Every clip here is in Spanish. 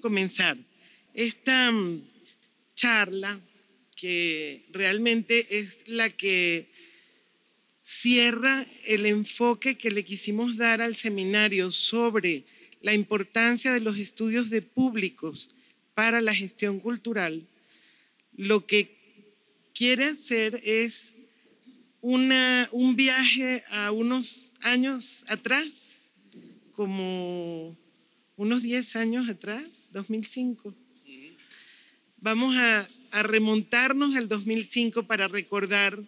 comenzar esta mm, charla que realmente es la que cierra el enfoque que le quisimos dar al seminario sobre la importancia de los estudios de públicos para la gestión cultural, lo que quiere hacer es una, un viaje a unos años atrás, como unos 10 años atrás, 2005. Vamos a, a remontarnos al 2005 para recordar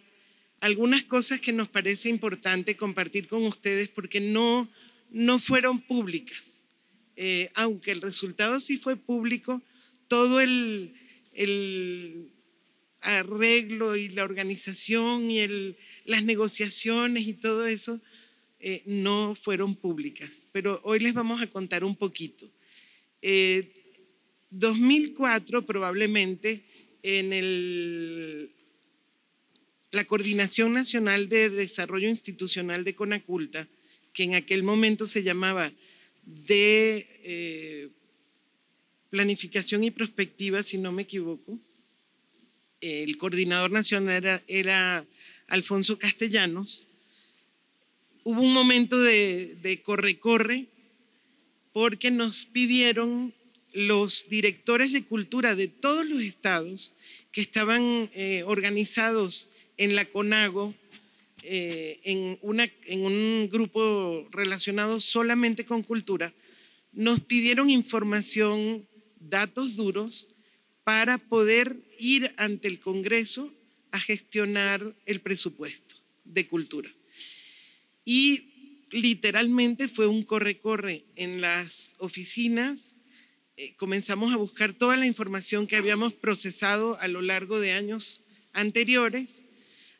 algunas cosas que nos parece importante compartir con ustedes porque no, no fueron públicas. Eh, aunque el resultado sí fue público, todo el, el arreglo y la organización y el, las negociaciones y todo eso eh, no fueron públicas. Pero hoy les vamos a contar un poquito. 2004 eh, probablemente en el, la Coordinación Nacional de Desarrollo Institucional de Conaculta, que en aquel momento se llamaba de eh, Planificación y Prospectiva, si no me equivoco, el coordinador nacional era, Alfonso Castellanos, hubo un momento de corre-corre porque nos pidieron los directores de cultura de todos los estados que estaban eh, organizados en la CONAGO, eh, en, en un grupo relacionado solamente con cultura, nos pidieron información, datos duros, para poder ir ante el Congreso a gestionar el presupuesto de cultura. Y literalmente fue un corre-corre en las oficinas. Eh, comenzamos a buscar toda la información que habíamos procesado a lo largo de años anteriores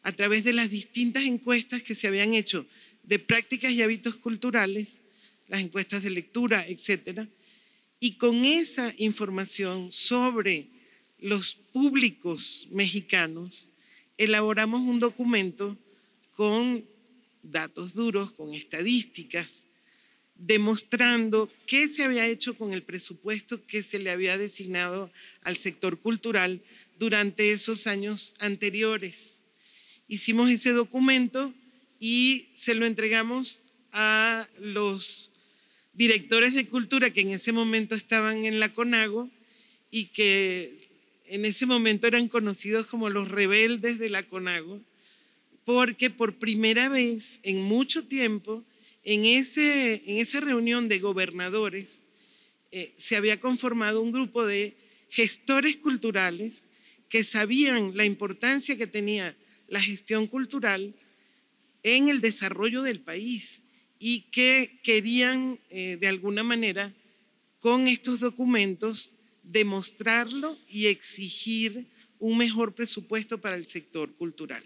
a través de las distintas encuestas que se habían hecho de prácticas y hábitos culturales, las encuestas de lectura, etcétera, y con esa información sobre los públicos mexicanos elaboramos un documento con datos duros, con estadísticas, demostrando qué se había hecho con el presupuesto que se le había designado al sector cultural durante esos años anteriores. Hicimos ese documento y se lo entregamos a los directores de cultura que en ese momento estaban en la CONAGO y que en ese momento eran conocidos como los rebeldes de la CONAGO, porque por primera vez en mucho tiempo en, ese, en esa reunión de gobernadores eh, se había conformado un grupo de gestores culturales que sabían la importancia que tenía la gestión cultural en el desarrollo del país y que querían eh, de alguna manera con estos documentos demostrarlo y exigir un mejor presupuesto para el sector cultural.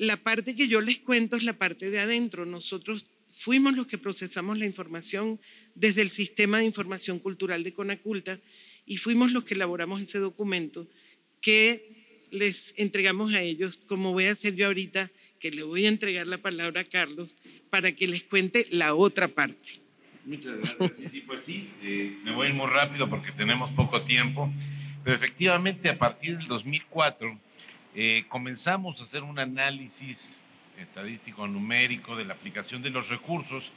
La parte que yo les cuento es la parte de adentro. Nosotros fuimos los que procesamos la información desde el Sistema de Información Cultural de Conaculta y fuimos los que elaboramos ese documento que les entregamos a ellos, como voy a hacer yo ahorita, que le voy a entregar la palabra a Carlos para que les cuente la otra parte. Muchas gracias. Sí, pues sí, eh, me voy a ir muy rápido porque tenemos poco tiempo, pero efectivamente a partir del 2004 eh, comenzamos a hacer un análisis estadístico numérico de la aplicación de los recursos.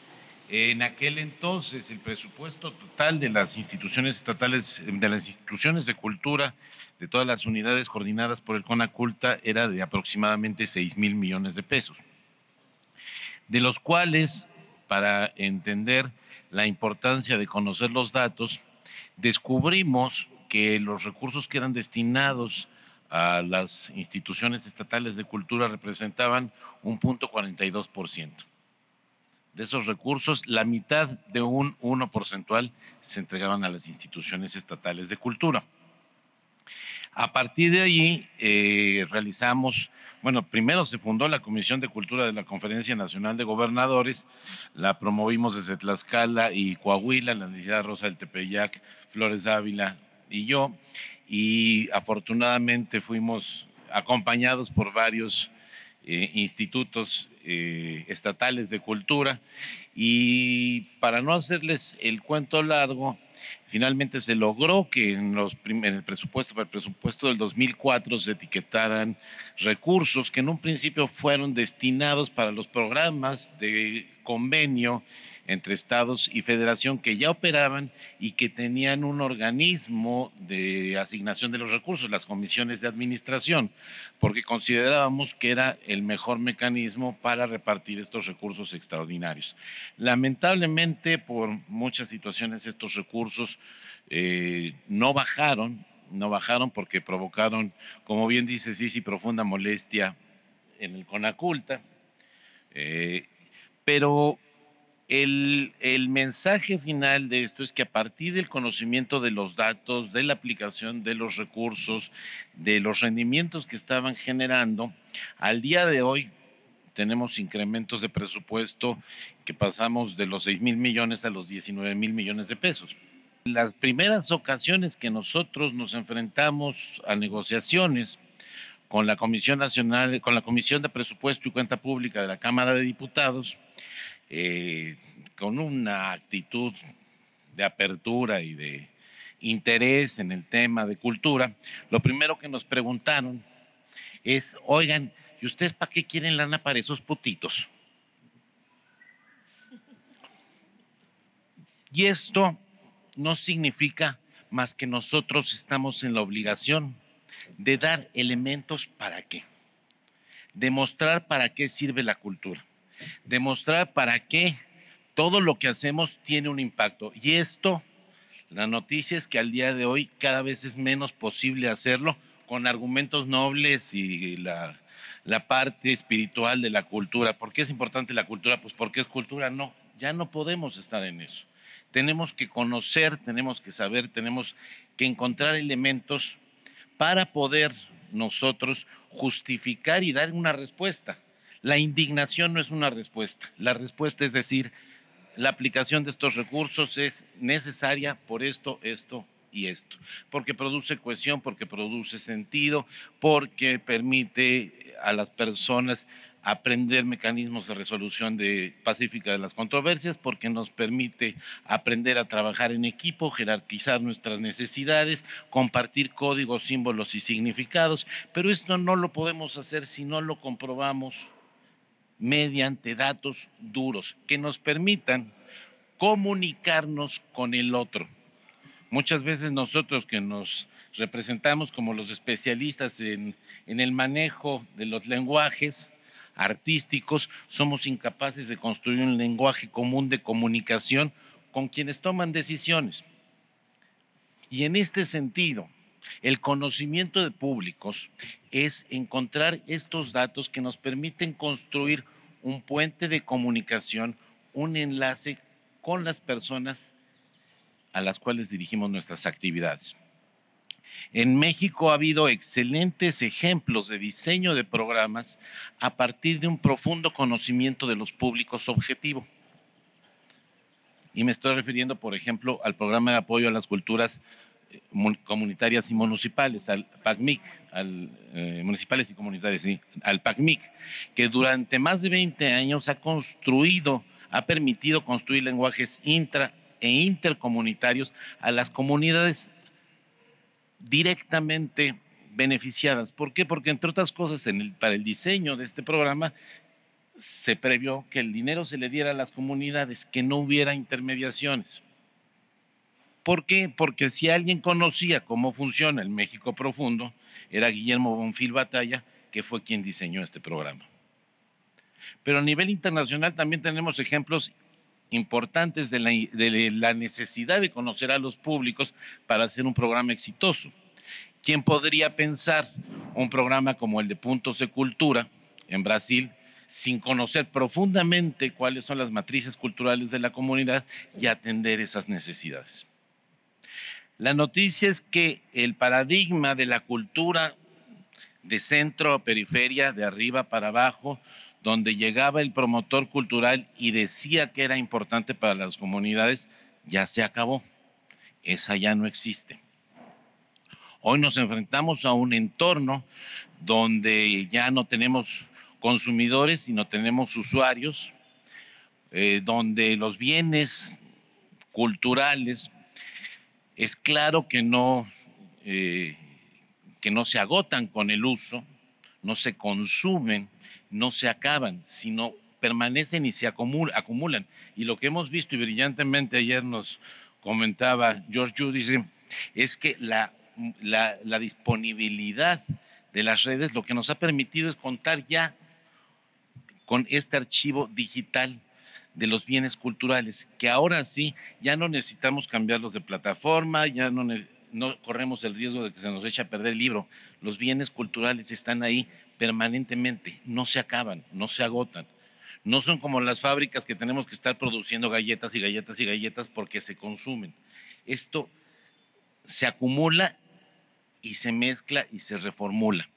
En aquel entonces el presupuesto total de las instituciones estatales, de las instituciones de cultura, de todas las unidades coordinadas por el CONACULTA era de aproximadamente 6 mil millones de pesos, de los cuales, para entender la importancia de conocer los datos, descubrimos que los recursos que eran destinados a las instituciones estatales de cultura representaban un punto 42%. De esos recursos, la mitad de un 1 porcentual se entregaban a las instituciones estatales de cultura. A partir de allí eh, realizamos, bueno, primero se fundó la Comisión de Cultura de la Conferencia Nacional de Gobernadores, la promovimos desde Tlaxcala y Coahuila, la Universidad Rosa del Tepeyac, Flores Ávila y yo, y afortunadamente fuimos acompañados por varios eh, institutos eh, estatales de cultura. Y para no hacerles el cuento largo, finalmente se logró que en, los en el presupuesto, para el presupuesto del 2004 se etiquetaran recursos que en un principio fueron destinados para los programas de convenio entre estados y federación que ya operaban y que tenían un organismo de asignación de los recursos, las comisiones de administración, porque considerábamos que era el mejor mecanismo para repartir estos recursos extraordinarios. Lamentablemente, por muchas situaciones, estos recursos eh, no bajaron, no bajaron porque provocaron, como bien dice sí, profunda molestia en el Conaculta. Eh, pero el, mensaje final de esto es que a partir del conocimiento de los datos, de la aplicación de los recursos, de los rendimientos que estaban generando, al día de hoy tenemos incrementos de presupuesto que pasamos de los 6 mil millones a los 19 mil millones de pesos. Las primeras ocasiones que nosotros nos enfrentamos a negociaciones con la Comisión Nacional, con la Comisión de Presupuesto y Cuenta Pública de la Cámara de Diputados, eh, con una actitud de apertura y de interés en el tema de cultura, lo primero que nos preguntaron es, oigan, ¿y ustedes para qué quieren lana para esos putitos? Y esto no significa más que nosotros estamos en la obligación de dar elementos para qué, demostrar para qué sirve la cultura demostrar para qué todo lo que hacemos tiene un impacto. Y esto, la noticia es que al día de hoy cada vez es menos posible hacerlo con argumentos nobles y la, la parte espiritual de la cultura. ¿Por qué es importante la cultura? Pues porque es cultura. No, ya no podemos estar en eso. Tenemos que conocer, tenemos que saber, tenemos que encontrar elementos para poder nosotros justificar y dar una respuesta. La indignación no es una respuesta. La respuesta es decir, la aplicación de estos recursos es necesaria por esto, esto y esto, porque produce cohesión, porque produce sentido, porque permite a las personas aprender mecanismos de resolución de, pacífica de las controversias, porque nos permite aprender a trabajar en equipo, jerarquizar nuestras necesidades, compartir códigos, símbolos y significados, pero esto no lo podemos hacer si no lo comprobamos mediante datos duros que nos permitan comunicarnos con el otro. Muchas veces nosotros que nos representamos como los especialistas en, el manejo de los lenguajes artísticos, somos incapaces de construir un lenguaje común de comunicación con quienes toman decisiones. Y en este sentido, el conocimiento de públicos es encontrar estos datos que nos permiten construir un puente de comunicación, un enlace con las personas a las cuales dirigimos nuestras actividades. En México ha habido excelentes ejemplos de diseño de programas a partir de un profundo conocimiento de los públicos objetivo. Y me estoy refiriendo, por ejemplo, al programa de apoyo a las culturas comunitarias y municipales, al PACMIC, al, eh, municipales y comunitarias, al PACMIC, que durante más de 20 años ha construido, ha permitido construir lenguajes intra e intercomunitarios a las comunidades directamente beneficiadas. ¿Por qué? Porque entre otras cosas, en el, para el diseño de este programa se previó que el dinero se le diera a las comunidades, que no hubiera intermediaciones. ¿Por qué? Porque si alguien conocía cómo funciona el México profundo, era Guillermo Bonfil Batalla, que fue quien diseñó este programa. Pero a nivel internacional también tenemos ejemplos importantes de la, necesidad de conocer a los públicos para hacer un programa exitoso. ¿Quién podría pensar un programa como el de Puntos de Cultura en Brasil sin conocer profundamente cuáles son las matrices culturales de la comunidad y atender esas necesidades? La noticia es que el paradigma de la cultura de centro a periferia, de arriba para abajo, donde llegaba el promotor cultural y decía que era importante para las comunidades, ya se acabó. Esa ya no existe. Hoy nos enfrentamos a un entorno donde ya no tenemos consumidores, sino tenemos usuarios, eh, donde los bienes culturales es claro que no, eh, que no se agotan con el uso, no se consumen, no se acaban, sino permanecen y se acumulan. Y lo que hemos visto y brillantemente ayer nos comentaba George Judice es que la, la, la disponibilidad de las redes lo que nos ha permitido es contar ya con este archivo digital de los bienes culturales, que ahora sí ya no necesitamos cambiarlos de plataforma, ya no, no corremos el riesgo de que se nos eche a perder el libro. Los bienes culturales están ahí permanentemente, no se acaban, no se agotan. No son como las fábricas que tenemos que estar produciendo galletas y galletas y galletas porque se consumen. Esto se acumula y se mezcla y se reformula.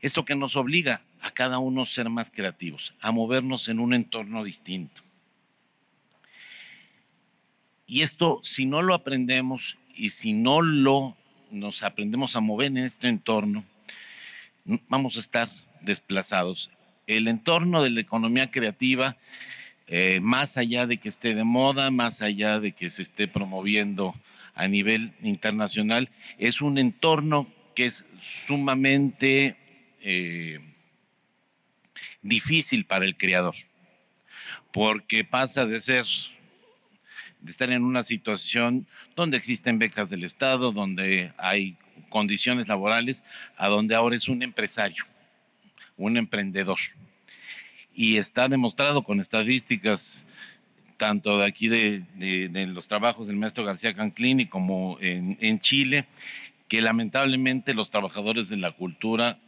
Esto que nos obliga a cada uno ser más creativos, a movernos en un entorno distinto. Y esto, si no lo aprendemos y si no lo nos aprendemos a mover en este entorno, vamos a estar desplazados. El entorno de la economía creativa, eh, más allá de que esté de moda, más allá de que se esté promoviendo a nivel internacional, es un entorno que es sumamente eh, difícil para el creador, porque pasa de ser de estar en una situación donde existen becas del Estado, donde hay condiciones laborales, a donde ahora es un empresario, un emprendedor. Y está demostrado con estadísticas tanto de aquí de, los trabajos del maestro García Canclini como en, en Chile, que lamentablemente los trabajadores de la cultura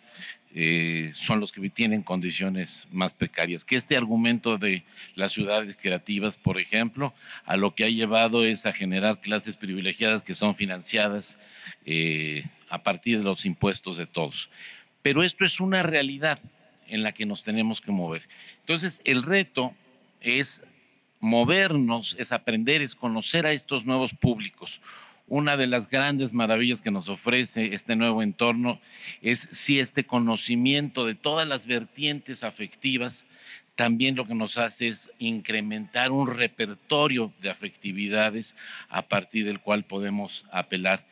eh, son los que tienen condiciones más precarias. Que este argumento de las ciudades creativas, por ejemplo, a lo que ha llevado es a generar clases privilegiadas que son financiadas eh, a partir de los impuestos de todos. Pero esto es una realidad en la que nos tenemos que mover. Entonces, el reto es movernos, es aprender, es conocer a estos nuevos públicos una de las grandes maravillas que nos ofrece este nuevo entorno es si este conocimiento de todas las vertientes afectivas también lo que nos hace es incrementar un repertorio de afectividades a partir del cual podemos apelar,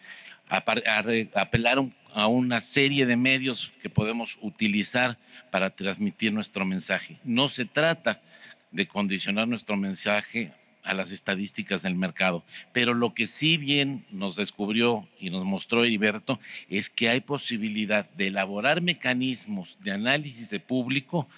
apelar a una serie de medios que podemos utilizar para transmitir nuestro mensaje. No se trata de condicionar nuestro mensaje a las estadísticas del mercado. Pero lo que sí bien nos descubrió y nos mostró Heriberto es que hay posibilidad de elaborar mecanismos de análisis de público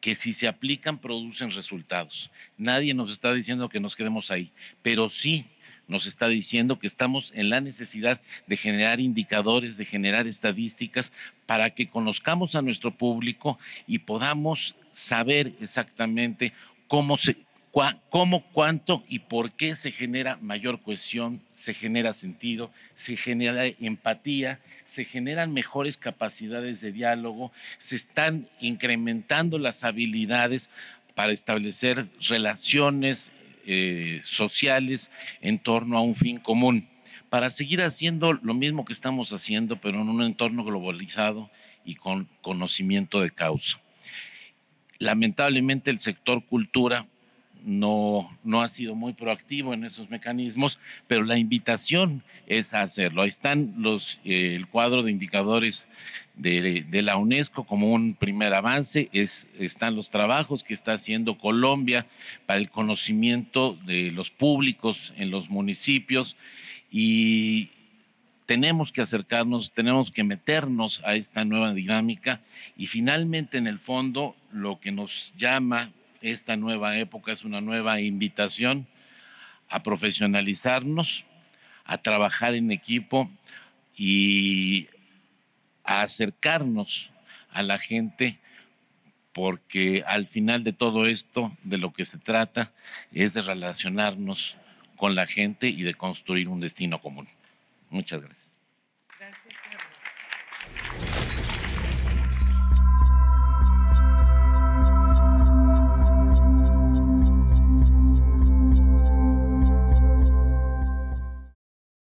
que si se aplican producen resultados. Nadie nos está diciendo que nos quedemos ahí, pero sí nos está diciendo que estamos en la necesidad de generar indicadores, de generar estadísticas para que conozcamos a nuestro público y podamos saber exactamente cómo se, cómo, cuánto y por qué se genera mayor cohesión, se genera sentido, se genera empatía, se generan mejores capacidades de diálogo, se están incrementando las habilidades para establecer relaciones eh, sociales en torno a un fin común, para seguir haciendo lo mismo que estamos haciendo, pero en un entorno globalizado y con conocimiento de causa. Lamentablemente el sector cultura no, no ha sido muy proactivo en esos mecanismos, pero la invitación es a hacerlo. Ahí están los, eh, el cuadro de indicadores de, de, la UNESCO como un primer avance, es, están los trabajos que está haciendo Colombia para el conocimiento de los públicos en los municipios y tenemos que acercarnos, tenemos que meternos a esta nueva dinámica y finalmente en el fondo lo que nos llama esta nueva época es una nueva invitación a profesionalizarnos, a trabajar en equipo y a acercarnos a la gente porque al final de todo esto, de lo que se trata, es de relacionarnos con la gente y de construir un destino común. Muchas gracias.